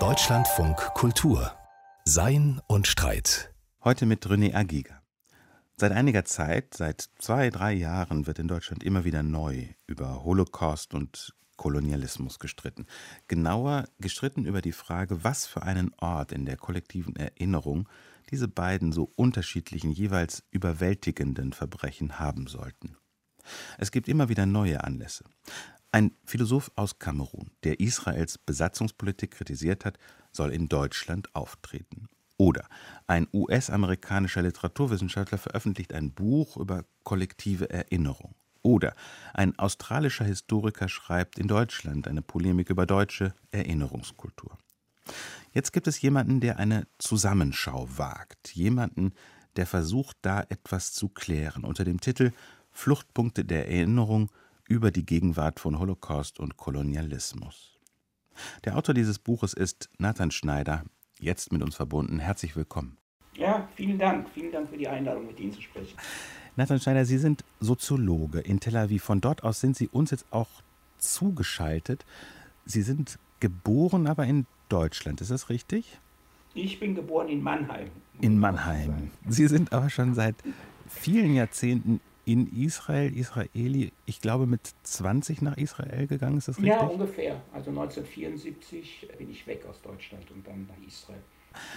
Deutschlandfunk Kultur Sein und Streit. Heute mit René Agiga. Seit einiger Zeit, seit zwei, drei Jahren, wird in Deutschland immer wieder neu über Holocaust und Kolonialismus gestritten. Genauer gestritten über die Frage, was für einen Ort in der kollektiven Erinnerung diese beiden so unterschiedlichen, jeweils überwältigenden Verbrechen haben sollten. Es gibt immer wieder neue Anlässe. Ein Philosoph aus Kamerun, der Israels Besatzungspolitik kritisiert hat, soll in Deutschland auftreten. Oder ein US-amerikanischer Literaturwissenschaftler veröffentlicht ein Buch über kollektive Erinnerung. Oder ein australischer Historiker schreibt in Deutschland eine Polemik über deutsche Erinnerungskultur. Jetzt gibt es jemanden, der eine Zusammenschau wagt, jemanden, der versucht, da etwas zu klären, unter dem Titel Fluchtpunkte der Erinnerung über die Gegenwart von Holocaust und Kolonialismus. Der Autor dieses Buches ist Nathan Schneider, jetzt mit uns verbunden. Herzlich willkommen. Ja, vielen Dank. Vielen Dank für die Einladung, mit Ihnen zu sprechen. Nathan Schneider, Sie sind Soziologe in Tel Aviv. Von dort aus sind Sie uns jetzt auch zugeschaltet. Sie sind geboren, aber in Deutschland. Ist das richtig? Ich bin geboren in Mannheim. In Mannheim. Sie sind aber schon seit vielen Jahrzehnten in Israel, Israeli, ich glaube mit 20 nach Israel gegangen, ist das richtig? Ja, ungefähr. Also 1974 bin ich weg aus Deutschland und dann nach Israel.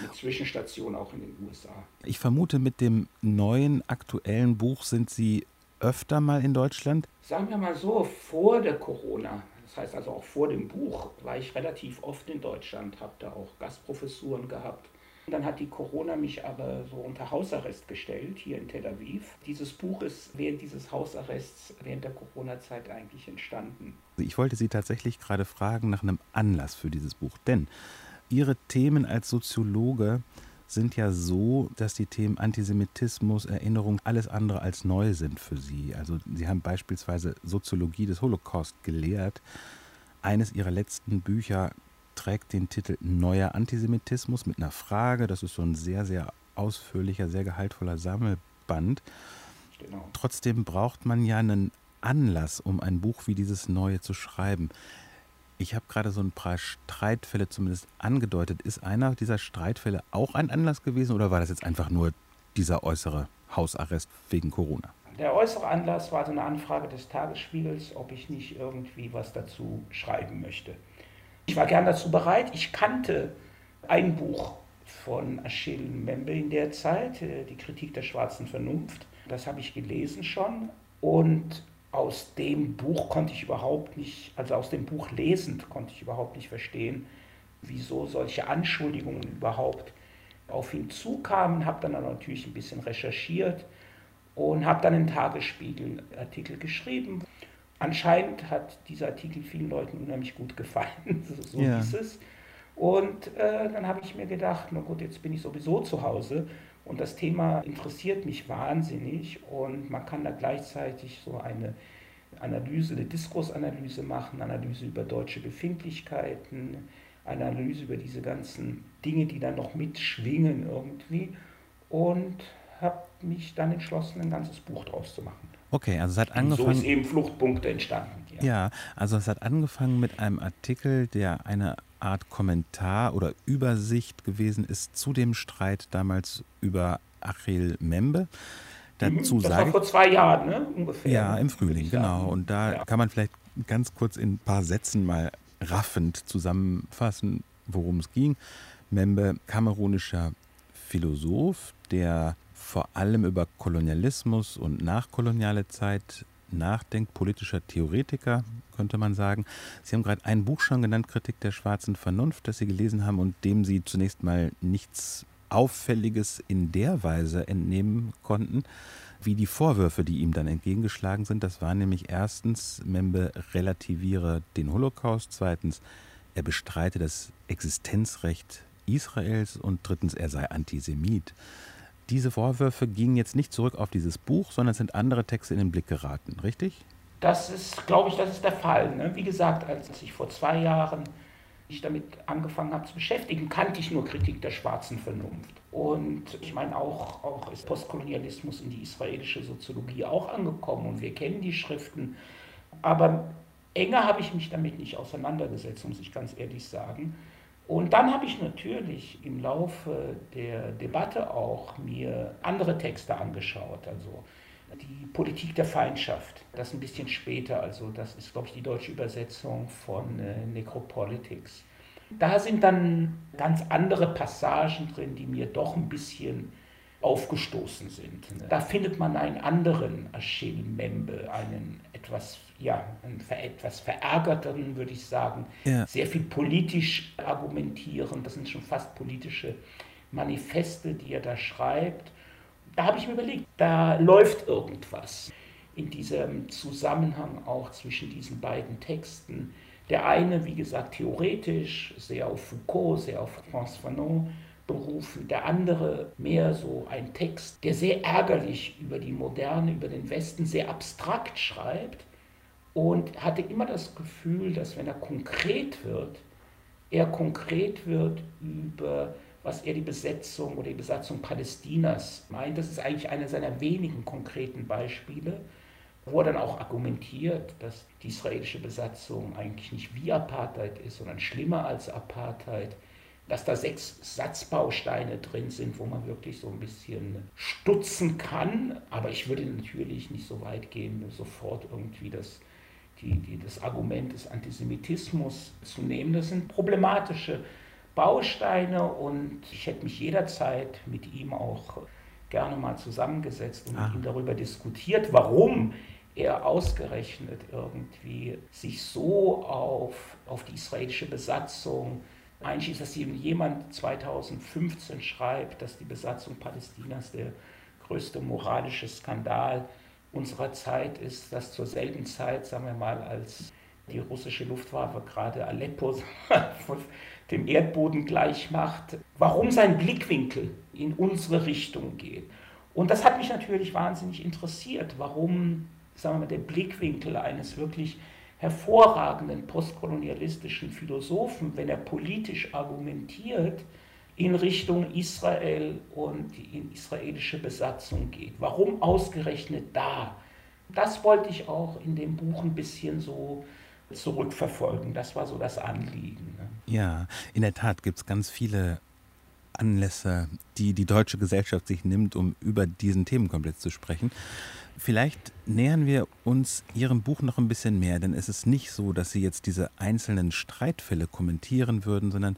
Mit Zwischenstation auch in den USA. Ich vermute, mit dem neuen aktuellen Buch sind Sie öfter mal in Deutschland? Sagen wir mal so, vor der Corona, das heißt also auch vor dem Buch, war ich relativ oft in Deutschland, habe da auch Gastprofessuren gehabt dann hat die Corona mich aber so unter Hausarrest gestellt, hier in Tel Aviv. Dieses Buch ist während dieses Hausarrests, während der Corona-Zeit eigentlich entstanden. Ich wollte Sie tatsächlich gerade fragen nach einem Anlass für dieses Buch, denn Ihre Themen als Soziologe sind ja so, dass die Themen Antisemitismus, Erinnerung alles andere als neu sind für Sie. Also Sie haben beispielsweise Soziologie des Holocaust gelehrt. Eines Ihrer letzten Bücher trägt den Titel Neuer Antisemitismus mit einer Frage. Das ist so ein sehr, sehr ausführlicher, sehr gehaltvoller Sammelband. Genau. Trotzdem braucht man ja einen Anlass, um ein Buch wie dieses Neue zu schreiben. Ich habe gerade so ein paar Streitfälle zumindest angedeutet. Ist einer dieser Streitfälle auch ein Anlass gewesen oder war das jetzt einfach nur dieser äußere Hausarrest wegen Corona? Der äußere Anlass war so eine Anfrage des Tagesspiegels, ob ich nicht irgendwie was dazu schreiben möchte. Ich war gern dazu bereit. Ich kannte ein Buch von Achille Membe in der Zeit, äh, die Kritik der schwarzen Vernunft. Das habe ich gelesen schon. Und aus dem Buch konnte ich überhaupt nicht, also aus dem Buch lesend konnte ich überhaupt nicht verstehen, wieso solche Anschuldigungen überhaupt auf ihn zukamen. Habe dann natürlich ein bisschen recherchiert und habe dann einen Tagesspiegel-Artikel geschrieben. Anscheinend hat dieser Artikel vielen Leuten unheimlich gut gefallen, so ja. hieß es. Und äh, dann habe ich mir gedacht, na gut, jetzt bin ich sowieso zu Hause und das Thema interessiert mich wahnsinnig und man kann da gleichzeitig so eine Analyse, eine Diskursanalyse machen, Analyse über deutsche Befindlichkeiten, eine Analyse über diese ganzen Dinge, die dann noch mitschwingen irgendwie und habe mich dann entschlossen, ein ganzes Buch draus zu machen. Okay, also es hat angefangen. So ist eben Fluchtpunkte entstanden. Ja. ja, also es hat angefangen mit einem Artikel, der eine Art Kommentar oder Übersicht gewesen ist zu dem Streit damals über Achille Membe. Dazu mhm, das sage war vor zwei Jahren, ne? ungefähr. Ja, im Frühling, genau. Und da ja. kann man vielleicht ganz kurz in ein paar Sätzen mal raffend zusammenfassen, worum es ging. Membe, kamerunischer Philosoph, der vor allem über Kolonialismus und nachkoloniale Zeit nachdenkt, politischer Theoretiker, könnte man sagen. Sie haben gerade ein Buch schon genannt, Kritik der schwarzen Vernunft, das Sie gelesen haben und dem Sie zunächst mal nichts Auffälliges in der Weise entnehmen konnten, wie die Vorwürfe, die ihm dann entgegengeschlagen sind. Das war nämlich erstens, Membe relativiere den Holocaust, zweitens, er bestreite das Existenzrecht Israels und drittens, er sei Antisemit. Diese Vorwürfe gingen jetzt nicht zurück auf dieses Buch, sondern sind andere Texte in den Blick geraten, richtig? Das ist, glaube ich, das ist der Fall. Ne? Wie gesagt, als ich vor zwei Jahren mich damit angefangen habe zu beschäftigen, kannte ich nur Kritik der schwarzen Vernunft. Und ich meine, auch, auch ist Postkolonialismus in die israelische Soziologie auch angekommen und wir kennen die Schriften. Aber enger habe ich mich damit nicht auseinandergesetzt, muss ich ganz ehrlich sagen. Und dann habe ich natürlich im Laufe der Debatte auch mir andere Texte angeschaut, also die Politik der Feindschaft, das ein bisschen später, also das ist, glaube ich, die deutsche Übersetzung von äh, Necropolitics. Da sind dann ganz andere Passagen drin, die mir doch ein bisschen aufgestoßen sind. Da findet man einen anderen Achille Membe, einen etwas, ja, einen etwas verärgerteren, würde ich sagen, ja. sehr viel politisch argumentieren. Das sind schon fast politische Manifeste, die er da schreibt. Da habe ich mir überlegt, da läuft irgendwas in diesem Zusammenhang auch zwischen diesen beiden Texten. Der eine, wie gesagt, theoretisch, sehr auf Foucault, sehr auf François Fanon berufen, der andere mehr so ein Text, der sehr ärgerlich über die Moderne, über den Westen, sehr abstrakt schreibt und hatte immer das Gefühl, dass wenn er konkret wird, er konkret wird über was er die Besetzung oder die Besatzung Palästinas meint. Das ist eigentlich einer seiner wenigen konkreten Beispiele, wo er dann auch argumentiert, dass die israelische Besatzung eigentlich nicht wie Apartheid ist, sondern schlimmer als Apartheid dass da sechs Satzbausteine drin sind, wo man wirklich so ein bisschen stutzen kann. Aber ich würde natürlich nicht so weit gehen, sofort irgendwie das, die, die, das Argument des Antisemitismus zu nehmen. Das sind problematische Bausteine und ich hätte mich jederzeit mit ihm auch gerne mal zusammengesetzt und ah. mit ihm darüber diskutiert, warum er ausgerechnet irgendwie sich so auf, auf die israelische Besatzung einschließt, dass jemand 2015 schreibt, dass die Besatzung Palästinas der größte moralische Skandal unserer Zeit ist, dass zur selben Zeit, sagen wir mal, als die russische Luftwaffe gerade Aleppo dem Erdboden gleich macht, warum sein Blickwinkel in unsere Richtung geht. Und das hat mich natürlich wahnsinnig interessiert, warum sagen wir mal, der Blickwinkel eines wirklich hervorragenden postkolonialistischen Philosophen, wenn er politisch argumentiert, in Richtung Israel und die israelische Besatzung geht. Warum ausgerechnet da? Das wollte ich auch in dem Buch ein bisschen so zurückverfolgen. Das war so das Anliegen. Ne? Ja, in der Tat gibt es ganz viele Anlässe, die die deutsche Gesellschaft sich nimmt, um über diesen Themenkomplex zu sprechen. Vielleicht nähern wir uns Ihrem Buch noch ein bisschen mehr, denn es ist nicht so, dass Sie jetzt diese einzelnen Streitfälle kommentieren würden, sondern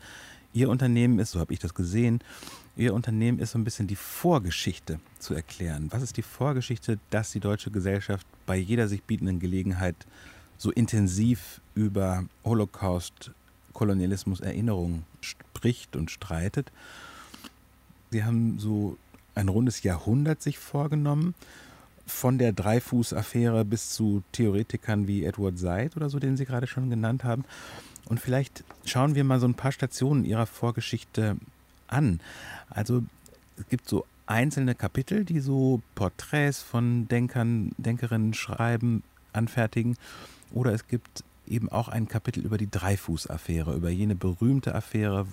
Ihr Unternehmen ist, so habe ich das gesehen, Ihr Unternehmen ist so ein bisschen die Vorgeschichte zu erklären. Was ist die Vorgeschichte, dass die deutsche Gesellschaft bei jeder sich bietenden Gelegenheit so intensiv über Holocaust, Kolonialismus, Erinnerung spricht und streitet? Sie haben so ein rundes Jahrhundert sich vorgenommen von der Dreifuß-Affäre bis zu Theoretikern wie Edward Said oder so, den Sie gerade schon genannt haben. Und vielleicht schauen wir mal so ein paar Stationen Ihrer Vorgeschichte an. Also es gibt so einzelne Kapitel, die so Porträts von Denkern, Denkerinnen schreiben, anfertigen. Oder es gibt eben auch ein Kapitel über die Dreifuß-Affäre, über jene berühmte Affäre,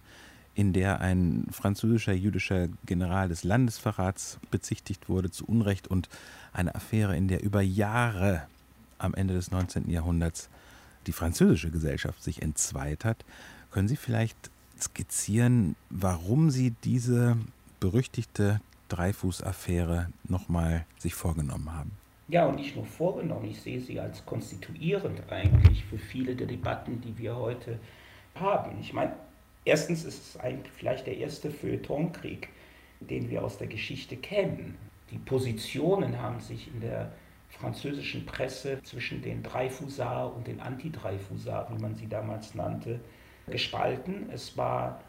in der ein französischer jüdischer General des Landesverrats bezichtigt wurde zu Unrecht und eine Affäre, in der über Jahre am Ende des 19. Jahrhunderts die französische Gesellschaft sich entzweit hat. Können Sie vielleicht skizzieren, warum Sie diese berüchtigte Dreifuß-Affäre nochmal sich vorgenommen haben? Ja, und nicht nur vorgenommen, ich sehe sie als konstituierend eigentlich für viele der Debatten, die wir heute haben. Ich meine, erstens ist es eigentlich vielleicht der erste Feuilletonkrieg, den wir aus der Geschichte kennen. Die Positionen haben sich in der französischen Presse zwischen den Dreyfusards und den Anti-Dreyfusards, wie man sie damals nannte, gespalten. Es war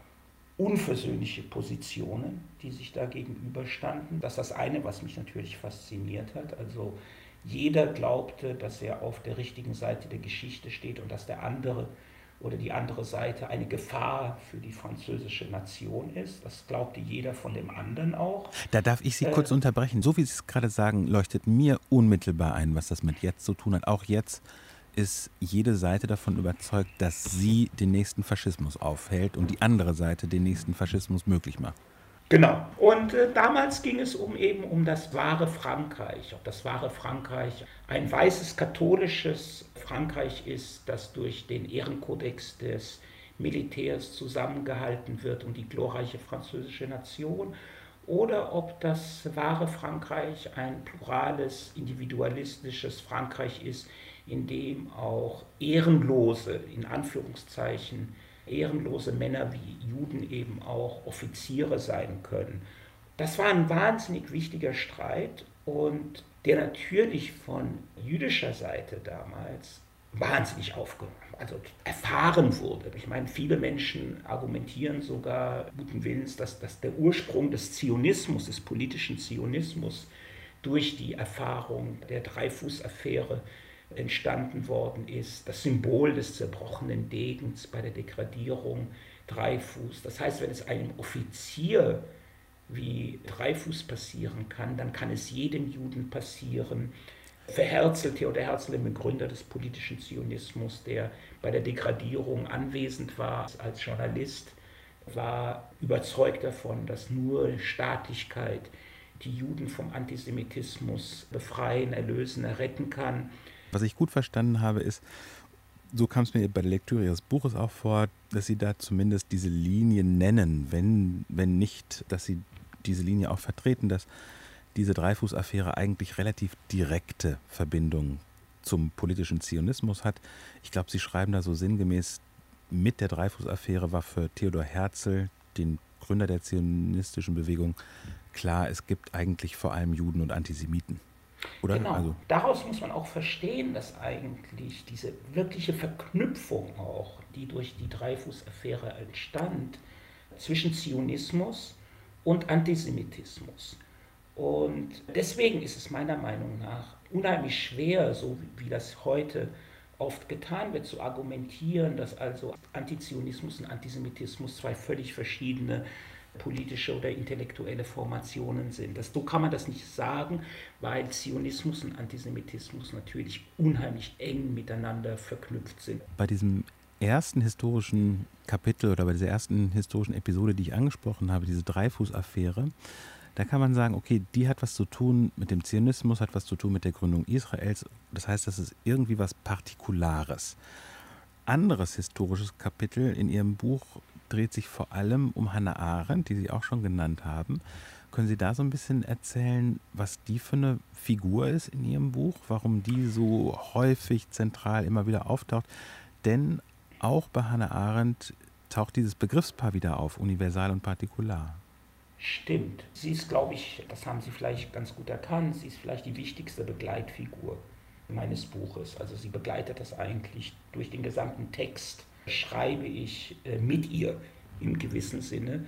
unversöhnliche Positionen, die sich da gegenüberstanden. Das ist das eine, was mich natürlich fasziniert hat. Also jeder glaubte, dass er auf der richtigen Seite der Geschichte steht und dass der andere oder die andere Seite eine Gefahr für die französische Nation ist. Das glaubte jeder von dem anderen auch. Da darf ich Sie äh, kurz unterbrechen. So wie Sie es gerade sagen, leuchtet mir unmittelbar ein, was das mit jetzt zu tun hat. Auch jetzt ist jede Seite davon überzeugt, dass sie den nächsten Faschismus aufhält und die andere Seite den nächsten Faschismus möglich macht. Genau. Und äh, damals ging es um eben um das wahre Frankreich. Ob das wahre Frankreich ein weißes katholisches Frankreich ist, das durch den Ehrenkodex des Militärs zusammengehalten wird und die glorreiche französische Nation, oder ob das wahre Frankreich ein plurales, individualistisches Frankreich ist, in dem auch ehrenlose, in Anführungszeichen, ehrenlose Männer wie Juden eben auch Offiziere sein können. Das war ein wahnsinnig wichtiger Streit und der natürlich von jüdischer Seite damals wahnsinnig aufgenommen, also erfahren wurde. Ich meine, viele Menschen argumentieren sogar guten Willens, dass, dass der Ursprung des Zionismus, des politischen Zionismus, durch die Erfahrung der Dreifuß-Affäre entstanden worden ist, das Symbol des zerbrochenen Degens bei der Degradierung Dreifuß. Das heißt, wenn es einem Offizier wie Dreifuß passieren kann, dann kann es jedem Juden passieren. Für Herzl, Theodor Herzl, dem Begründer des politischen Zionismus, der bei der Degradierung anwesend war als Journalist, war überzeugt davon, dass nur Staatlichkeit die Juden vom Antisemitismus befreien, erlösen, erretten kann. Was ich gut verstanden habe, ist, so kam es mir bei der Lektüre Ihres Buches auch vor, dass Sie da zumindest diese Linie nennen, wenn, wenn nicht, dass Sie diese Linie auch vertreten, dass diese Dreifuß-Affäre eigentlich relativ direkte Verbindungen zum politischen Zionismus hat. Ich glaube, Sie schreiben da so sinngemäß, mit der Dreifuß-Affäre war für Theodor Herzl, den Gründer der zionistischen Bewegung, klar, es gibt eigentlich vor allem Juden und Antisemiten. Oder? Genau. Also. Daraus muss man auch verstehen, dass eigentlich diese wirkliche Verknüpfung auch, die durch die Dreifuß-Affäre entstand, zwischen Zionismus und Antisemitismus. Und deswegen ist es meiner Meinung nach unheimlich schwer, so wie das heute oft getan wird, zu argumentieren, dass also Antizionismus und Antisemitismus zwei völlig verschiedene politische oder intellektuelle Formationen sind. Das, so kann man das nicht sagen, weil Zionismus und Antisemitismus natürlich unheimlich eng miteinander verknüpft sind. Bei diesem ersten historischen Kapitel oder bei dieser ersten historischen Episode, die ich angesprochen habe, diese Dreifuß-Affäre, da kann man sagen, okay, die hat was zu tun mit dem Zionismus, hat was zu tun mit der Gründung Israels. Das heißt, das ist irgendwie was Partikulares. Anderes historisches Kapitel in Ihrem Buch dreht sich vor allem um Hannah Arendt, die Sie auch schon genannt haben. Können Sie da so ein bisschen erzählen, was die für eine Figur ist in Ihrem Buch, warum die so häufig zentral immer wieder auftaucht? Denn auch bei Hannah Arendt taucht dieses Begriffspaar wieder auf, universal und partikular. Stimmt. Sie ist, glaube ich, das haben Sie vielleicht ganz gut erkannt, sie ist vielleicht die wichtigste Begleitfigur meines Buches. Also sie begleitet das eigentlich durch den gesamten Text schreibe ich äh, mit ihr im gewissen Sinne.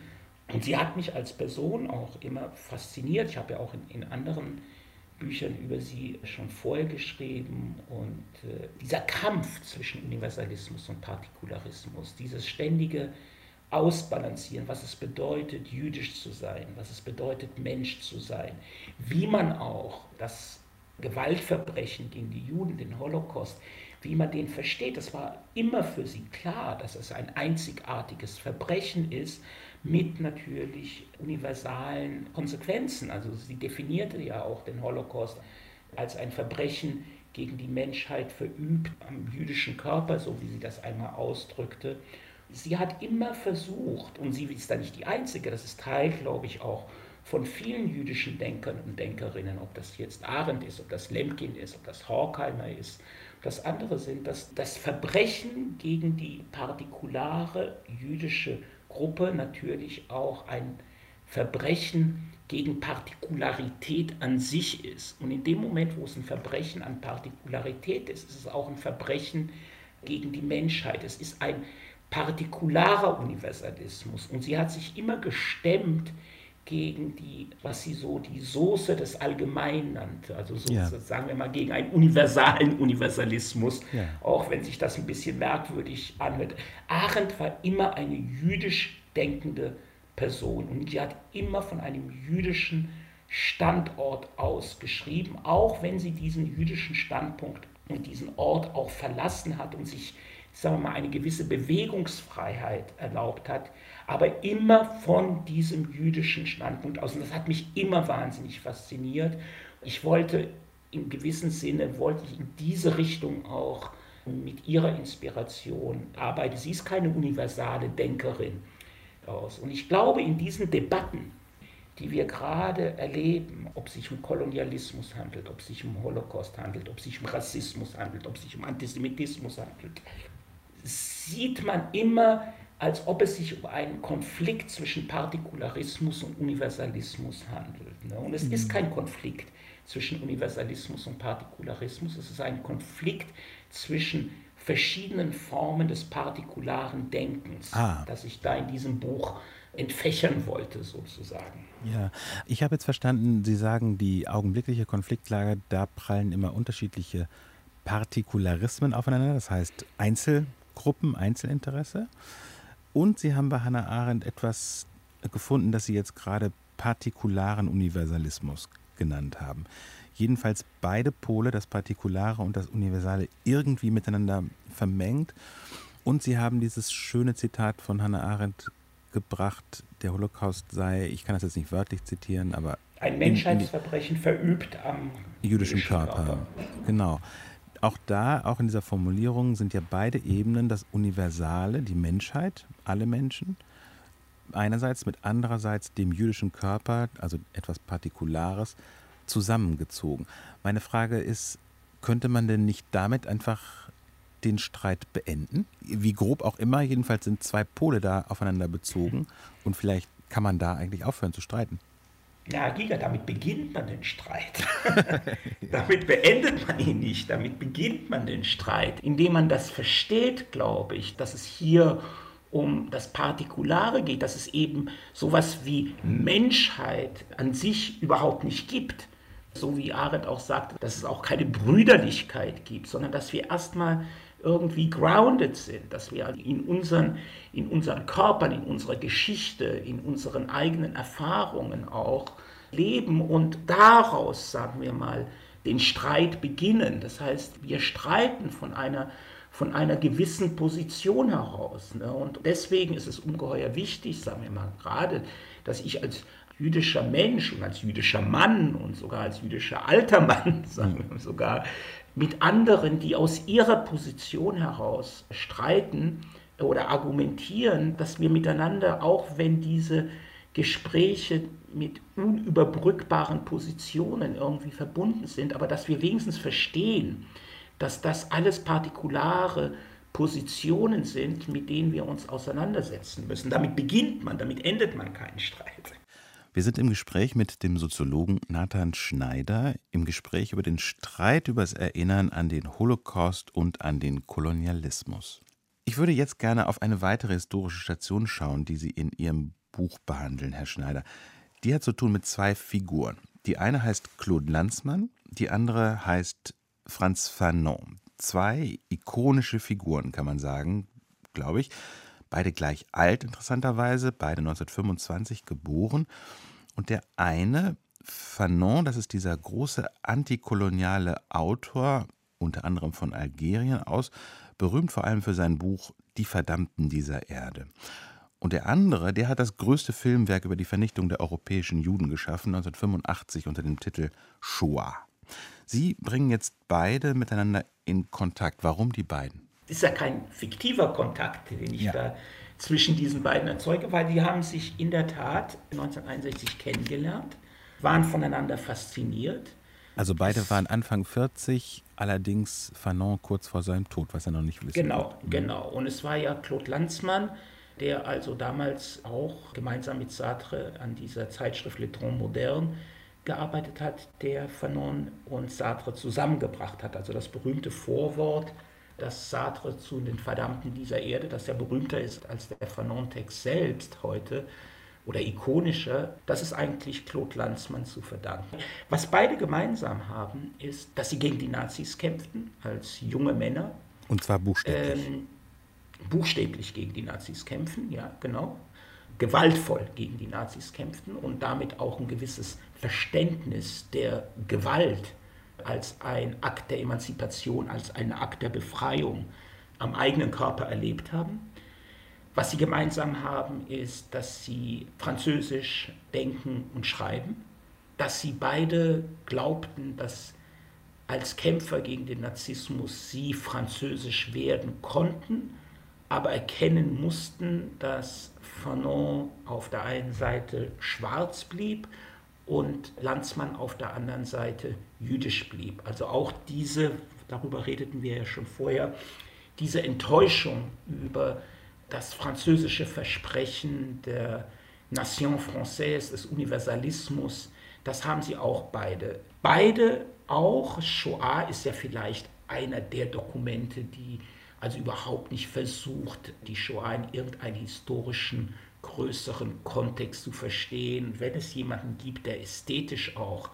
Und sie hat mich als Person auch immer fasziniert. Ich habe ja auch in, in anderen Büchern über sie schon vorher geschrieben. Und äh, dieser Kampf zwischen Universalismus und Partikularismus, dieses ständige Ausbalancieren, was es bedeutet, jüdisch zu sein, was es bedeutet, Mensch zu sein, wie man auch das Gewaltverbrechen gegen die Juden, den Holocaust, wie man den versteht. Es war immer für sie klar, dass es ein einzigartiges Verbrechen ist mit natürlich universalen Konsequenzen. Also sie definierte ja auch den Holocaust als ein Verbrechen gegen die Menschheit verübt am jüdischen Körper, so wie sie das einmal ausdrückte. Sie hat immer versucht, und sie ist da nicht die Einzige, das ist Teil, glaube ich, auch von vielen jüdischen Denkern und Denkerinnen, ob das jetzt Arendt ist, ob das Lemkin ist, ob das Horkheimer ist, das andere sind, dass das Verbrechen gegen die partikulare jüdische Gruppe natürlich auch ein Verbrechen gegen Partikularität an sich ist. Und in dem Moment, wo es ein Verbrechen an Partikularität ist, ist es auch ein Verbrechen gegen die Menschheit. Es ist ein partikularer Universalismus. Und sie hat sich immer gestemmt gegen die, was sie so die Soße des Allgemeinen nannte, also so, ja. sagen wir mal gegen einen universalen Universalismus, ja. auch wenn sich das ein bisschen merkwürdig anhört. Arendt war immer eine jüdisch denkende Person und sie hat immer von einem jüdischen Standort aus geschrieben, auch wenn sie diesen jüdischen Standpunkt und diesen Ort auch verlassen hat und sich sagen wir mal, eine gewisse Bewegungsfreiheit erlaubt hat, aber immer von diesem jüdischen Standpunkt aus. Und das hat mich immer wahnsinnig fasziniert. Ich wollte in gewissem Sinne, wollte ich in diese Richtung auch mit ihrer Inspiration arbeiten. Sie ist keine universale Denkerin aus. Und ich glaube, in diesen Debatten, die wir gerade erleben, ob es sich um Kolonialismus handelt, ob es sich um Holocaust handelt, ob es sich um Rassismus handelt, ob es sich um Antisemitismus handelt, sieht man immer, als ob es sich um einen Konflikt zwischen Partikularismus und Universalismus handelt. Ne? Und es mhm. ist kein Konflikt zwischen Universalismus und Partikularismus, es ist ein Konflikt zwischen verschiedenen Formen des partikularen Denkens, ah. das ich da in diesem Buch entfächern wollte, sozusagen. Ja, ich habe jetzt verstanden, Sie sagen, die augenblickliche Konfliktlage, da prallen immer unterschiedliche Partikularismen aufeinander, das heißt Einzelgruppen, Einzelinteresse. Und Sie haben bei Hannah Arendt etwas gefunden, das Sie jetzt gerade partikularen Universalismus genannt haben. Jedenfalls beide Pole, das Partikulare und das Universale, irgendwie miteinander vermengt. Und Sie haben dieses schöne Zitat von Hannah Arendt gebracht, der Holocaust sei, ich kann das jetzt nicht wörtlich zitieren, aber. Ein Menschheitsverbrechen verübt am jüdischen, jüdischen Körper. Körper. Genau. Auch da, auch in dieser Formulierung sind ja beide Ebenen das Universale, die Menschheit, alle Menschen, einerseits mit andererseits dem jüdischen Körper, also etwas Partikulares, zusammengezogen. Meine Frage ist, könnte man denn nicht damit einfach den Streit beenden? Wie grob auch immer, jedenfalls sind zwei Pole da aufeinander bezogen und vielleicht kann man da eigentlich aufhören zu streiten. Ja, Giga, damit beginnt man den Streit. damit beendet man ihn nicht, damit beginnt man den Streit, indem man das versteht, glaube ich, dass es hier um das Partikulare geht, dass es eben sowas wie Menschheit an sich überhaupt nicht gibt. So wie Arendt auch sagt, dass es auch keine Brüderlichkeit gibt, sondern dass wir erstmal irgendwie grounded sind, dass wir in unseren, in unseren Körpern, in unserer Geschichte, in unseren eigenen Erfahrungen auch leben und daraus, sagen wir mal, den Streit beginnen. Das heißt, wir streiten von einer, von einer gewissen Position heraus. Ne? Und deswegen ist es ungeheuer wichtig, sagen wir mal gerade, dass ich als jüdischer Mensch und als jüdischer Mann und sogar als jüdischer alter Mann, sagen wir sogar, mit anderen, die aus ihrer Position heraus streiten oder argumentieren, dass wir miteinander, auch wenn diese Gespräche mit unüberbrückbaren Positionen irgendwie verbunden sind, aber dass wir wenigstens verstehen, dass das alles partikulare Positionen sind, mit denen wir uns auseinandersetzen müssen. Damit beginnt man, damit endet man keinen Streit. Wir sind im Gespräch mit dem Soziologen Nathan Schneider, im Gespräch über den Streit über das Erinnern an den Holocaust und an den Kolonialismus. Ich würde jetzt gerne auf eine weitere historische Station schauen, die Sie in Ihrem Buch behandeln, Herr Schneider. Die hat zu tun mit zwei Figuren. Die eine heißt Claude Lanzmann, die andere heißt Franz Fanon. Zwei ikonische Figuren, kann man sagen, glaube ich. Beide gleich alt, interessanterweise, beide 1925 geboren. Und der eine, Fanon, das ist dieser große antikoloniale Autor, unter anderem von Algerien aus, berühmt vor allem für sein Buch Die Verdammten dieser Erde. Und der andere, der hat das größte Filmwerk über die Vernichtung der europäischen Juden geschaffen, 1985 unter dem Titel Shoah. Sie bringen jetzt beide miteinander in Kontakt. Warum die beiden? Ist ja kein fiktiver Kontakt, den ich ja. da zwischen diesen beiden erzeuge, weil die haben sich in der Tat 1961 kennengelernt, waren voneinander fasziniert. Also beide waren Anfang 40, allerdings Fanon kurz vor seinem Tod, was er noch nicht wissen Genau, wird. Mhm. genau. Und es war ja Claude Lanzmann, der also damals auch gemeinsam mit Sartre an dieser Zeitschrift Le Tron Moderne gearbeitet hat, der Fanon und Sartre zusammengebracht hat. Also das berühmte Vorwort dass Sartre zu den Verdammten dieser Erde, das ja berühmter ist als der Fanon-Text selbst heute oder ikonischer, das ist eigentlich Claude Lanzmann zu verdanken. Was beide gemeinsam haben, ist, dass sie gegen die Nazis kämpften, als junge Männer. Und zwar buchstäblich. Ähm, buchstäblich gegen die Nazis kämpfen, ja, genau. Gewaltvoll gegen die Nazis kämpften und damit auch ein gewisses Verständnis der Gewalt als ein Akt der Emanzipation, als ein Akt der Befreiung am eigenen Körper erlebt haben. Was sie gemeinsam haben, ist, dass sie Französisch denken und schreiben, dass sie beide glaubten, dass als Kämpfer gegen den Narzissmus sie französisch werden konnten, aber erkennen mussten, dass Fanon auf der einen Seite schwarz blieb und Landsmann auf der anderen Seite jüdisch blieb. Also auch diese, darüber redeten wir ja schon vorher, diese Enttäuschung über das französische Versprechen der Nation Française, des Universalismus, das haben sie auch beide. Beide auch, Shoah ist ja vielleicht einer der Dokumente, die also überhaupt nicht versucht, die Shoah in irgendeinen historischen größeren Kontext zu verstehen. Wenn es jemanden gibt, der ästhetisch auch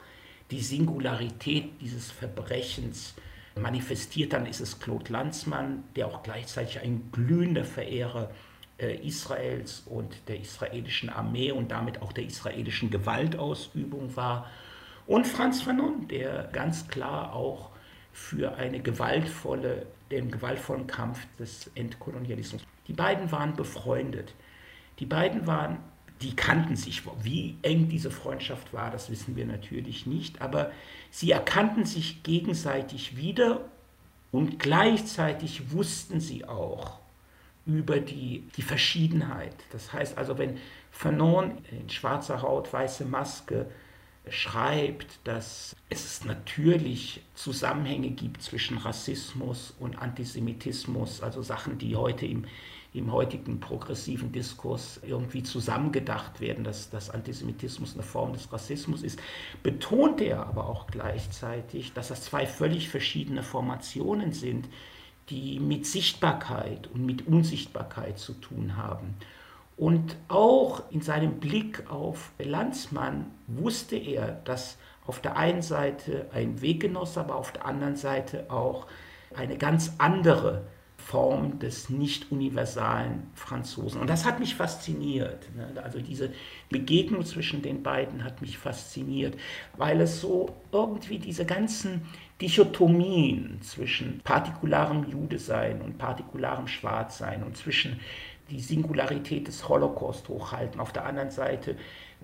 die Singularität dieses Verbrechens manifestiert, dann ist es Claude Lanzmann, der auch gleichzeitig ein glühender Verehrer äh, Israels und der israelischen Armee und damit auch der israelischen Gewaltausübung war. Und Franz Fanon, der ganz klar auch für eine gewaltvolle, den gewaltvollen Kampf des Entkolonialismus. Die beiden waren befreundet. Die beiden waren, die kannten sich. Wie eng diese Freundschaft war, das wissen wir natürlich nicht, aber sie erkannten sich gegenseitig wieder und gleichzeitig wussten sie auch über die, die Verschiedenheit. Das heißt also, wenn Fanon in schwarzer Haut, weiße Maske schreibt, dass es natürlich Zusammenhänge gibt zwischen Rassismus und Antisemitismus, also Sachen, die heute im im heutigen progressiven Diskurs irgendwie zusammengedacht werden, dass, dass Antisemitismus eine Form des Rassismus ist, betont er aber auch gleichzeitig, dass das zwei völlig verschiedene Formationen sind, die mit Sichtbarkeit und mit Unsichtbarkeit zu tun haben. Und auch in seinem Blick auf Landsmann wusste er, dass auf der einen Seite ein Weggenosse, aber auf der anderen Seite auch eine ganz andere Form des nicht universalen Franzosen. Und das hat mich fasziniert. Ne? Also diese Begegnung zwischen den beiden hat mich fasziniert, weil es so irgendwie diese ganzen Dichotomien zwischen partikularem Judesein und partikularem Schwarzsein und zwischen die Singularität des Holocaust hochhalten, auf der anderen Seite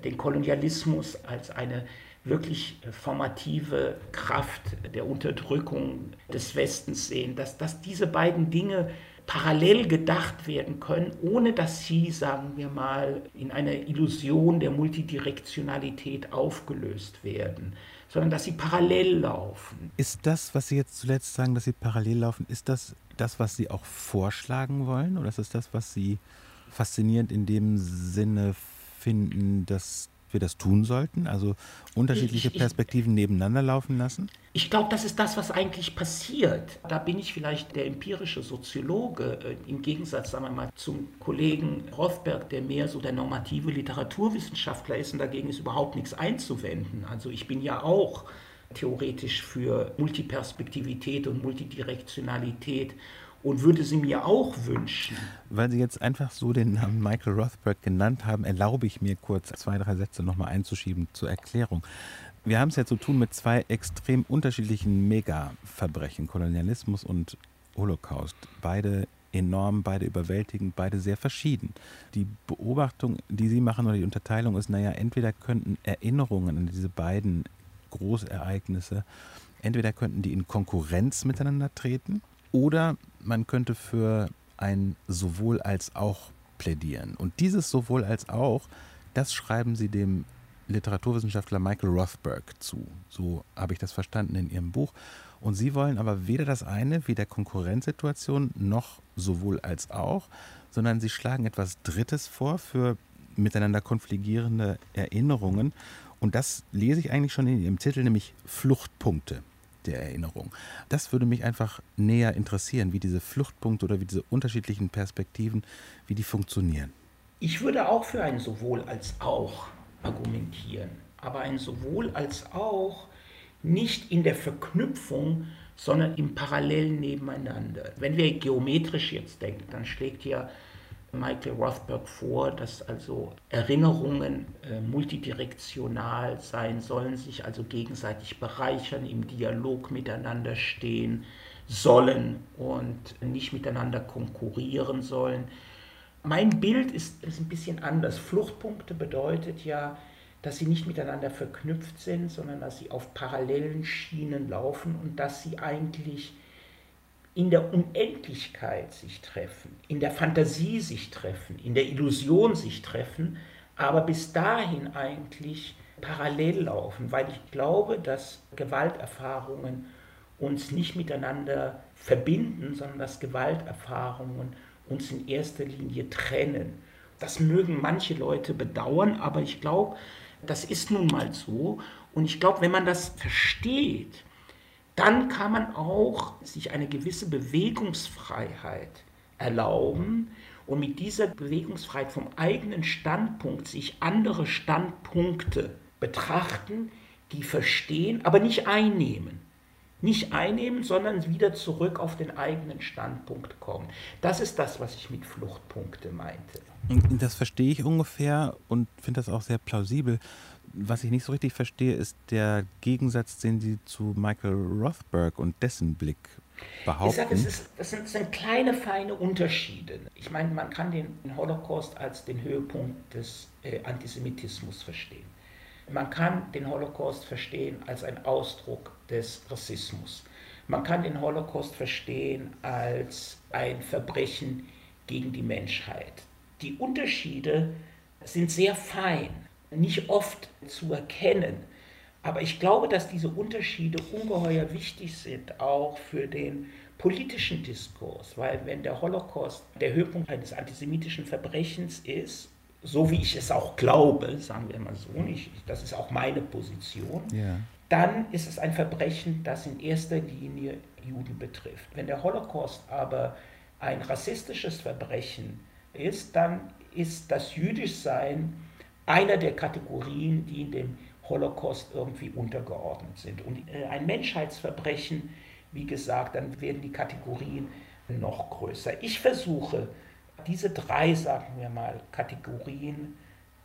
den Kolonialismus als eine wirklich formative Kraft der Unterdrückung des Westens sehen, dass, dass diese beiden Dinge parallel gedacht werden können, ohne dass sie, sagen wir mal, in einer Illusion der Multidirektionalität aufgelöst werden, sondern dass sie parallel laufen. Ist das, was Sie jetzt zuletzt sagen, dass sie parallel laufen, ist das das, was Sie auch vorschlagen wollen oder ist das das, was Sie faszinierend in dem Sinne finden, dass wir das tun sollten? Also unterschiedliche ich, ich, Perspektiven nebeneinander laufen lassen? Ich glaube, das ist das, was eigentlich passiert. Da bin ich vielleicht der empirische Soziologe, äh, im Gegensatz, sagen wir mal, zum Kollegen Rothberg, der mehr so der normative Literaturwissenschaftler ist und dagegen ist überhaupt nichts einzuwenden. Also ich bin ja auch theoretisch für Multiperspektivität und Multidirektionalität und würde sie mir auch wünschen. Weil Sie jetzt einfach so den Namen Michael Rothberg genannt haben, erlaube ich mir kurz zwei, drei Sätze nochmal einzuschieben zur Erklärung. Wir haben es ja zu tun mit zwei extrem unterschiedlichen Mega-Verbrechen, Kolonialismus und Holocaust. Beide enorm, beide überwältigend, beide sehr verschieden. Die Beobachtung, die Sie machen oder die Unterteilung ist, naja, entweder könnten Erinnerungen an diese beiden Großereignisse, entweder könnten die in Konkurrenz miteinander treten oder man könnte für ein sowohl als auch plädieren. Und dieses sowohl als auch, das schreiben sie dem Literaturwissenschaftler Michael Rothberg zu. So habe ich das verstanden in ihrem Buch. Und sie wollen aber weder das eine wie der Konkurrenzsituation noch sowohl als auch, sondern sie schlagen etwas Drittes vor für miteinander konfligierende Erinnerungen. Und das lese ich eigentlich schon in ihrem Titel, nämlich Fluchtpunkte der Erinnerung. Das würde mich einfach näher interessieren, wie diese Fluchtpunkte oder wie diese unterschiedlichen Perspektiven, wie die funktionieren. Ich würde auch für ein sowohl als auch argumentieren, aber ein sowohl als auch nicht in der Verknüpfung, sondern im parallelen Nebeneinander. Wenn wir geometrisch jetzt denken, dann schlägt ja Michael Rothberg vor, dass also Erinnerungen äh, multidirektional sein sollen, sich also gegenseitig bereichern, im Dialog miteinander stehen, sollen und nicht miteinander konkurrieren sollen. Mein Bild ist, ist ein bisschen anders. Fluchtpunkte bedeutet ja, dass sie nicht miteinander verknüpft sind, sondern dass sie auf parallelen Schienen laufen und dass sie eigentlich in der Unendlichkeit sich treffen, in der Fantasie sich treffen, in der Illusion sich treffen, aber bis dahin eigentlich parallel laufen, weil ich glaube, dass Gewalterfahrungen uns nicht miteinander verbinden, sondern dass Gewalterfahrungen uns in erster Linie trennen. Das mögen manche Leute bedauern, aber ich glaube, das ist nun mal so. Und ich glaube, wenn man das versteht, dann kann man auch sich eine gewisse Bewegungsfreiheit erlauben und mit dieser Bewegungsfreiheit vom eigenen Standpunkt sich andere Standpunkte betrachten, die verstehen, aber nicht einnehmen. Nicht einnehmen, sondern wieder zurück auf den eigenen Standpunkt kommen. Das ist das, was ich mit Fluchtpunkte meinte. Das verstehe ich ungefähr und finde das auch sehr plausibel. Was ich nicht so richtig verstehe, ist der Gegensatz, den Sie zu Michael Rothberg und dessen Blick behaupten. Ich sage, es ist, das, sind, das sind kleine, feine Unterschiede. Ich meine, man kann den Holocaust als den Höhepunkt des äh, Antisemitismus verstehen. Man kann den Holocaust verstehen als ein Ausdruck des Rassismus. Man kann den Holocaust verstehen als ein Verbrechen gegen die Menschheit. Die Unterschiede sind sehr fein nicht oft zu erkennen. Aber ich glaube, dass diese Unterschiede ungeheuer wichtig sind, auch für den politischen Diskurs, weil wenn der Holocaust der Höhepunkt eines antisemitischen Verbrechens ist, so wie ich es auch glaube, sagen wir mal so, nicht, das ist auch meine Position, ja. dann ist es ein Verbrechen, das in erster Linie Juden betrifft. Wenn der Holocaust aber ein rassistisches Verbrechen ist, dann ist das Jüdischsein einer der Kategorien, die in dem Holocaust irgendwie untergeordnet sind. Und äh, ein Menschheitsverbrechen, wie gesagt, dann werden die Kategorien noch größer. Ich versuche, diese drei, sagen wir mal, Kategorien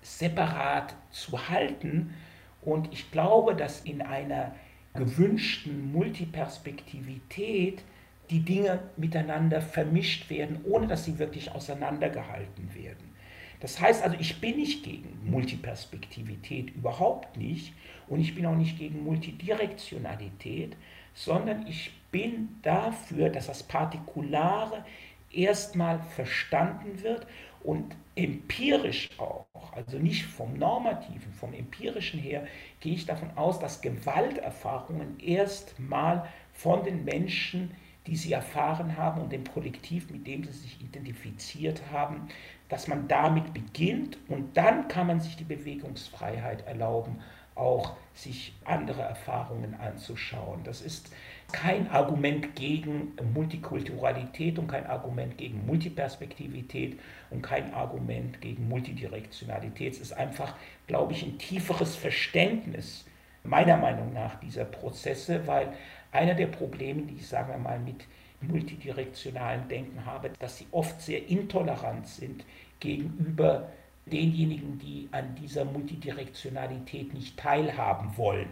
separat zu halten. Und ich glaube, dass in einer gewünschten Multiperspektivität die Dinge miteinander vermischt werden, ohne dass sie wirklich auseinandergehalten werden. Das heißt also, ich bin nicht gegen Multiperspektivität, überhaupt nicht. Und ich bin auch nicht gegen Multidirektionalität, sondern ich bin dafür, dass das Partikulare erstmal verstanden wird und empirisch auch, also nicht vom normativen, vom empirischen her, gehe ich davon aus, dass Gewalterfahrungen erstmal von den Menschen, die sie erfahren haben und dem Kollektiv, mit dem sie sich identifiziert haben, dass man damit beginnt und dann kann man sich die Bewegungsfreiheit erlauben, auch sich andere Erfahrungen anzuschauen. Das ist kein Argument gegen Multikulturalität und kein Argument gegen Multiperspektivität und kein Argument gegen Multidirektionalität. Es ist einfach, glaube ich, ein tieferes Verständnis meiner Meinung nach dieser Prozesse, weil einer der Probleme, die ich, sagen wir mal, mit multidirektionalen Denken habe, dass sie oft sehr intolerant sind gegenüber denjenigen, die an dieser Multidirektionalität nicht teilhaben wollen.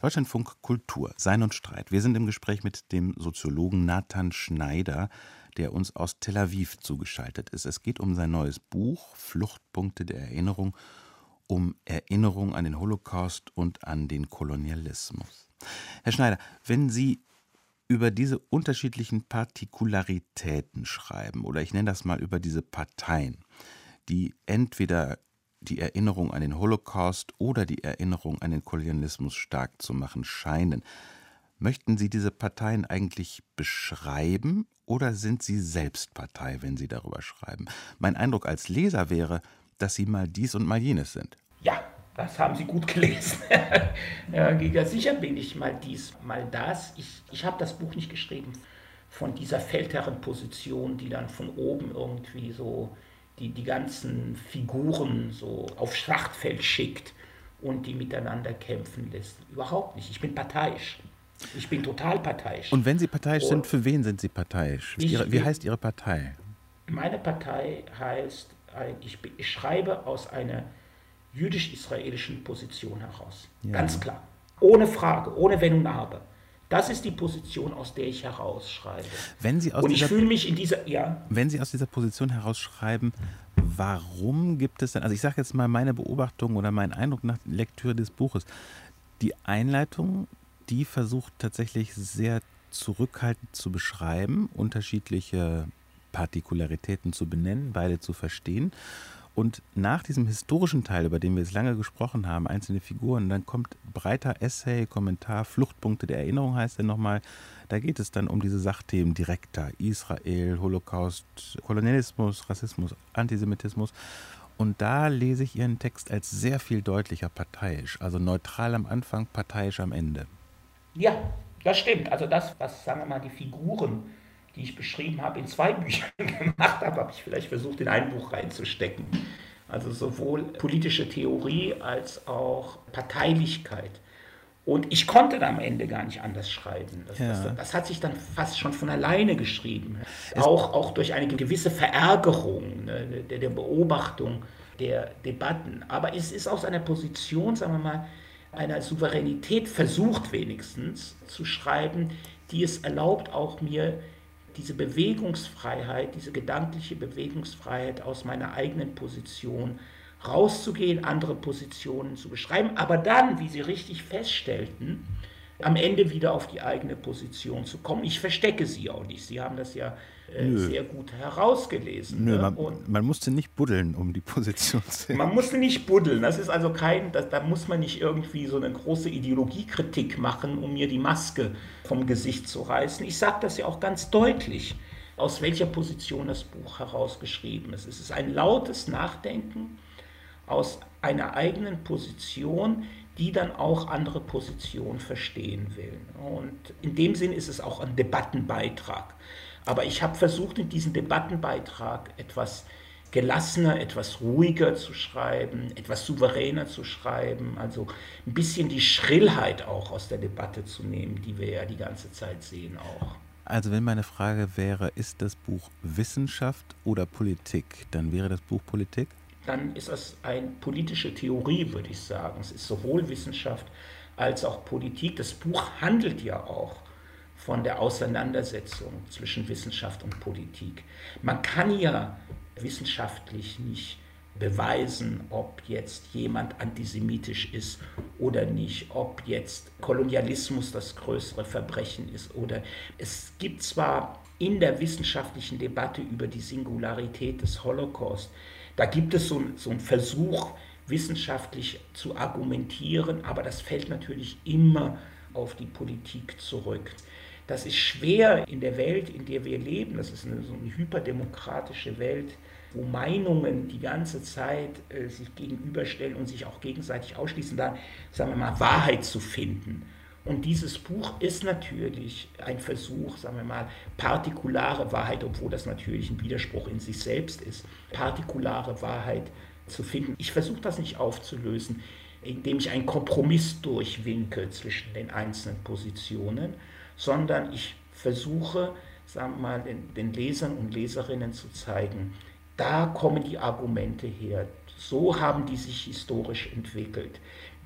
Deutschlandfunk Kultur, Sein und Streit. Wir sind im Gespräch mit dem Soziologen Nathan Schneider, der uns aus Tel Aviv zugeschaltet ist. Es geht um sein neues Buch Fluchtpunkte der Erinnerung, um Erinnerung an den Holocaust und an den Kolonialismus. Herr Schneider, wenn Sie über diese unterschiedlichen Partikularitäten schreiben, oder ich nenne das mal über diese Parteien, die entweder die Erinnerung an den Holocaust oder die Erinnerung an den Kolonialismus stark zu machen scheinen. Möchten Sie diese Parteien eigentlich beschreiben oder sind Sie selbst Partei, wenn Sie darüber schreiben? Mein Eindruck als Leser wäre, dass Sie mal dies und mal jenes sind. Ja, das haben Sie gut gelesen. ja, sicher bin ich mal dies, mal das. Ich, ich habe das Buch nicht geschrieben von dieser Feldherrenposition, die dann von oben irgendwie so die, die ganzen Figuren so aufs Schlachtfeld schickt und die miteinander kämpfen lässt. Überhaupt nicht. Ich bin parteiisch. Ich bin total parteiisch. Und wenn Sie parteiisch und sind, für wen sind Sie parteiisch? Wie, ihre, wie heißt Ihre Partei? Meine Partei heißt, ich, ich schreibe aus einer jüdisch-israelischen Position heraus. Ja. Ganz klar. Ohne Frage, ohne Wenn und Aber. Das ist die Position, aus der ich herausschreibe. Wenn Sie aus Und ich dieser, fühle mich in dieser, ja, wenn Sie aus dieser Position herausschreiben, warum gibt es denn, also ich sage jetzt mal meine Beobachtung oder mein Eindruck nach Lektüre des Buches, die Einleitung, die versucht tatsächlich sehr zurückhaltend zu beschreiben, unterschiedliche Partikularitäten zu benennen, beide zu verstehen. Und nach diesem historischen Teil, über den wir jetzt lange gesprochen haben, einzelne Figuren, dann kommt breiter Essay, Kommentar, Fluchtpunkte der Erinnerung heißt er nochmal. Da geht es dann um diese Sachthemen direkter. Israel, Holocaust, Kolonialismus, Rassismus, Antisemitismus. Und da lese ich Ihren Text als sehr viel deutlicher parteiisch. Also neutral am Anfang, parteiisch am Ende. ja, das stimmt. Also das, was, sagen wir mal, die Figuren, die ich beschrieben habe, in zwei Büchern gemacht habe, habe ich vielleicht versucht, in ein Buch reinzustecken. Also sowohl politische Theorie als auch Parteilichkeit. Und ich konnte da am Ende gar nicht anders schreiben. Das, Ja. das, das hat sich dann fast schon von alleine geschrieben. Auch, auch durch eine gewisse Verärgerung ne, der, der Beobachtung der Debatten. Aber es ist aus einer Position, sagen wir mal, einer Souveränität versucht wenigstens zu schreiben, die es erlaubt, auch mir diese Bewegungsfreiheit, diese gedankliche Bewegungsfreiheit aus meiner eigenen Position rauszugehen, andere Positionen zu beschreiben, aber dann, wie Sie richtig feststellten, am Ende wieder auf die eigene Position zu kommen. Ich verstecke Sie auch nicht. Sie haben das ja äh, sehr gut herausgelesen. Nö, ne? man, man musste nicht buddeln, um die Position zu man musste nicht buddeln. Das ist also kein, das, da muss man nicht irgendwie so eine große Ideologiekritik machen, um mir die Maske vom Gesicht zu reißen. Ich sage das ja auch ganz deutlich, aus welcher Position das Buch herausgeschrieben ist. Es ist ein lautes Nachdenken aus einer eigenen Position, die dann auch andere Positionen verstehen will. Und in dem Sinn ist es auch ein Debattenbeitrag. Aber ich habe versucht, in diesem Debattenbeitrag etwas gelassener, etwas ruhiger zu schreiben, etwas souveräner zu schreiben, also ein bisschen die Schrillheit auch aus der Debatte zu nehmen, die wir ja die ganze Zeit sehen auch. Also wenn meine Frage wäre, ist das Buch Wissenschaft oder Politik, dann wäre das Buch Politik? Dann ist das eine politische Theorie, würde ich sagen. Es ist sowohl Wissenschaft als auch Politik. Das Buch handelt ja auch von der Auseinandersetzung zwischen Wissenschaft und Politik. Man kann ja wissenschaftlich nicht beweisen, ob jetzt jemand antisemitisch ist oder nicht, ob jetzt Kolonialismus das größere Verbrechen ist oder es gibt zwar in der wissenschaftlichen Debatte über die Singularität des Holocaust, da gibt es so, so einen Versuch, wissenschaftlich zu argumentieren, aber das fällt natürlich immer auf die Politik zurück. Das ist schwer in der Welt, in der wir leben. Das ist eine, so eine hyperdemokratische Welt, wo Meinungen die ganze Zeit äh, sich gegenüberstellen und sich auch gegenseitig ausschließen, da, sagen wir mal, Wahrheit zu finden. Und dieses Buch ist natürlich ein Versuch, sagen wir mal, partikulare Wahrheit, obwohl das natürlich ein Widerspruch in sich selbst ist, partikulare Wahrheit zu finden. Ich versuche das nicht aufzulösen, indem ich einen Kompromiss durchwinke zwischen den einzelnen Positionen, sondern ich versuche, sagen wir mal, den, den Lesern und Leserinnen zu zeigen, da kommen die Argumente her. So haben die sich historisch entwickelt.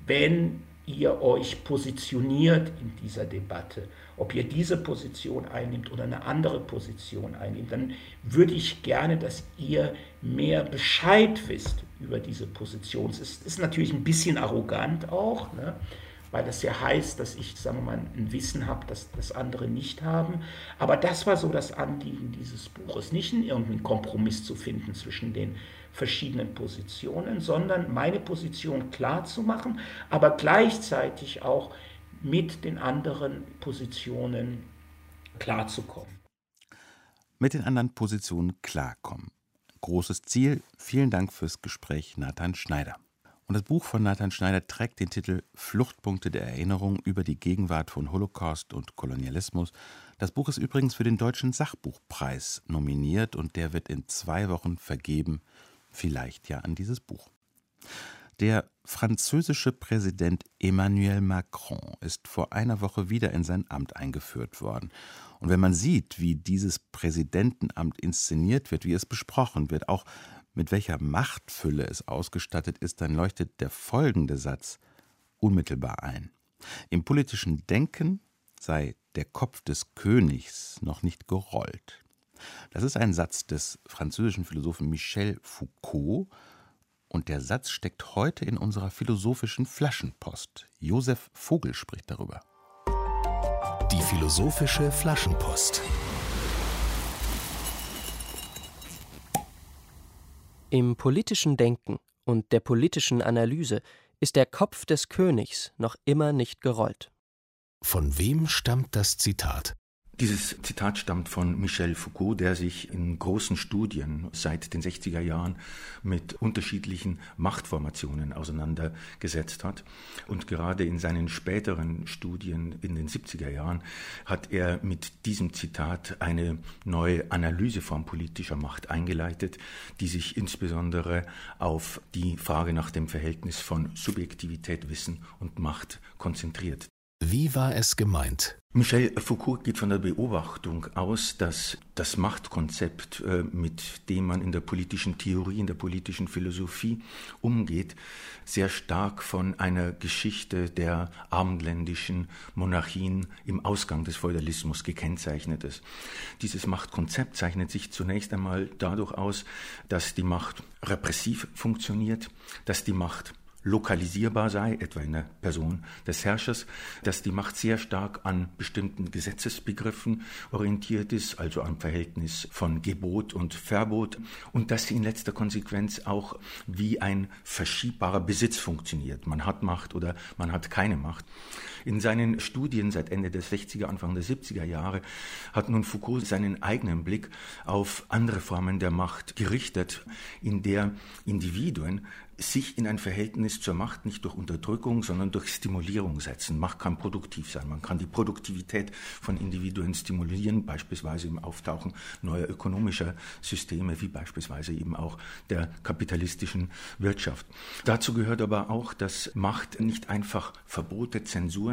Wenn ihr euch positioniert in dieser Debatte, ob ihr diese Position einnimmt oder eine andere Position einnimmt, dann würde ich gerne, dass ihr mehr Bescheid wisst über diese Position. Es ist, ist natürlich ein bisschen arrogant auch, ne? weil das ja heißt, dass ich, sagen wir mal, ein Wissen habe, das das andere nicht haben. Aber das war so das Anliegen dieses Buches, nicht in irgendeinen Kompromiss zu finden zwischen den verschiedenen Positionen, sondern meine Position klar zu machen, aber gleichzeitig auch mit den anderen Positionen klarzukommen. Mit den anderen Positionen klarkommen. Großes Ziel. Vielen Dank fürs Gespräch, Nathan Schneider. Und das Buch von Nathan Schneider trägt den Titel Fluchtpunkte der Erinnerung über die Gegenwart von Holocaust und Kolonialismus. Das Buch ist übrigens für den Deutschen Sachbuchpreis nominiert und der wird in zwei Wochen vergeben. Vielleicht ja an dieses Buch. Der französische Präsident Emmanuel Macron ist vor einer Woche wieder in sein Amt eingeführt worden. Und wenn man sieht, wie dieses Präsidentenamt inszeniert wird, wie es besprochen wird, auch mit welcher Machtfülle es ausgestattet ist, dann leuchtet der folgende Satz unmittelbar ein. Im politischen Denken sei der Kopf des Königs noch nicht gerollt. Das ist ein Satz des französischen Philosophen Michel Foucault, und der Satz steckt heute in unserer philosophischen Flaschenpost. Josef Vogel spricht darüber. Die philosophische Flaschenpost. Im politischen Denken und der politischen Analyse ist der Kopf des Königs noch immer nicht gerollt. Von wem stammt das Zitat? Dieses Zitat stammt von Michel Foucault, der sich in großen Studien seit den 60er Jahren mit unterschiedlichen Machtformationen auseinandergesetzt hat. Und gerade in seinen späteren Studien in den 70er Jahren hat er mit diesem Zitat eine neue Analyseform politischer Macht eingeleitet, die sich insbesondere auf die Frage nach dem Verhältnis von Subjektivität, Wissen und Macht konzentriert. Wie war es gemeint? Michel Foucault geht von der Beobachtung aus, dass das Machtkonzept, äh, mit dem man in der politischen Theorie, in der politischen Philosophie umgeht, sehr stark von einer Geschichte der abendländischen Monarchien im Ausgang des Feudalismus gekennzeichnet ist. Dieses Machtkonzept zeichnet sich zunächst einmal dadurch aus, dass die Macht repressiv funktioniert, dass die Macht lokalisierbar sei, etwa in der Person des Herrschers, dass die Macht sehr stark an bestimmten Gesetzesbegriffen orientiert ist, also am Verhältnis von Gebot und Verbot, und dass sie in letzter Konsequenz auch wie ein verschiebbarer Besitz funktioniert. Man hat Macht oder man hat keine Macht. In seinen Studien seit Ende der 60er, Anfang der 70er Jahre hat nun Foucault seinen eigenen Blick auf andere Formen der Macht gerichtet, in der Individuen sich in ein Verhältnis zur Macht nicht durch Unterdrückung, sondern durch Stimulierung setzen. Macht kann produktiv sein. Man kann die Produktivität von Individuen stimulieren, beispielsweise im Auftauchen neuer ökonomischer Systeme, wie beispielsweise eben auch der kapitalistischen Wirtschaft. Dazu gehört aber auch, dass Macht nicht einfach Verbote,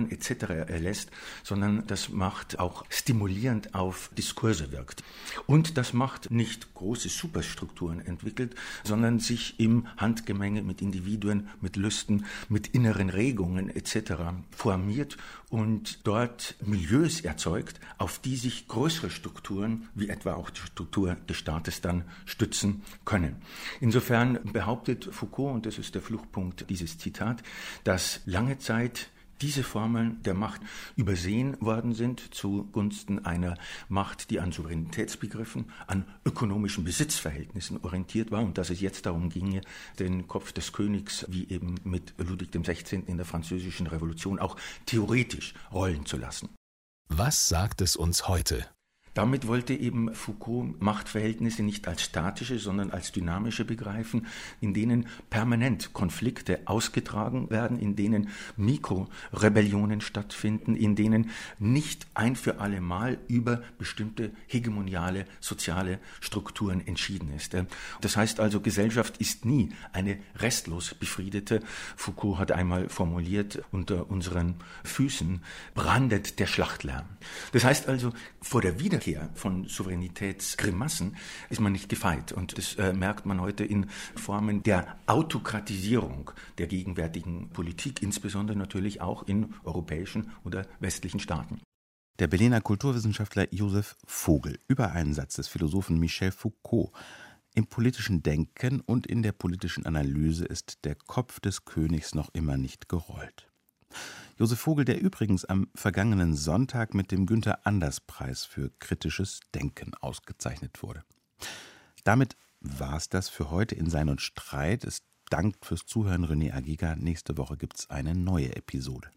Zensuren etc. erlässt, sondern dass Macht auch stimulierend auf Diskurse wirkt. Und dass Macht nicht große Superstrukturen entwickelt, sondern sich im Handgemenge mit Individuen, mit Lüsten, mit inneren Regungen etc. formiert und dort Milieus erzeugt, auf die sich größere Strukturen, wie etwa auch die Struktur des Staates, dann stützen können. Insofern behauptet Foucault, und das ist der Fluchtpunkt dieses Zitat, dass lange Zeit diese Formeln der Macht übersehen worden sind zugunsten einer Macht, die an Souveränitätsbegriffen, an ökonomischen Besitzverhältnissen orientiert war und dass es jetzt darum ginge, den Kopf des Königs, wie eben mit Ludwig XVI. in der Französischen Revolution, auch theoretisch rollen zu lassen. Was sagt es uns heute? Damit wollte eben Foucault Machtverhältnisse nicht als statische, sondern als dynamische begreifen, in denen permanent Konflikte ausgetragen werden, in denen Mikrorebellionen stattfinden, in denen nicht ein für alle Mal über bestimmte hegemoniale soziale Strukturen entschieden ist. Das heißt also, Gesellschaft ist nie eine restlos befriedete. Foucault hat einmal formuliert, unter unseren Füßen brandet der Schlachtlärm. Das heißt also, vor der Wiederkehr Wiederkehr von Souveränitätsgrimassen ist man nicht gefeit. Und das äh, merkt man heute in Formen der Autokratisierung der gegenwärtigen Politik, insbesondere natürlich auch in europäischen oder westlichen Staaten. Der Berliner Kulturwissenschaftler Josef Vogel über einen Satz des Philosophen Michel Foucault. Im politischen Denken und in der politischen Analyse ist der Kopf des Königs noch immer nicht gerollt. Josef Vogel, der übrigens am vergangenen Sonntag mit dem Günther Anders Preis für kritisches Denken ausgezeichnet wurde. Damit war es das für heute in Sein und Streit. Es dankt fürs Zuhören René Agiga. Nächste Woche gibt es eine neue Episode.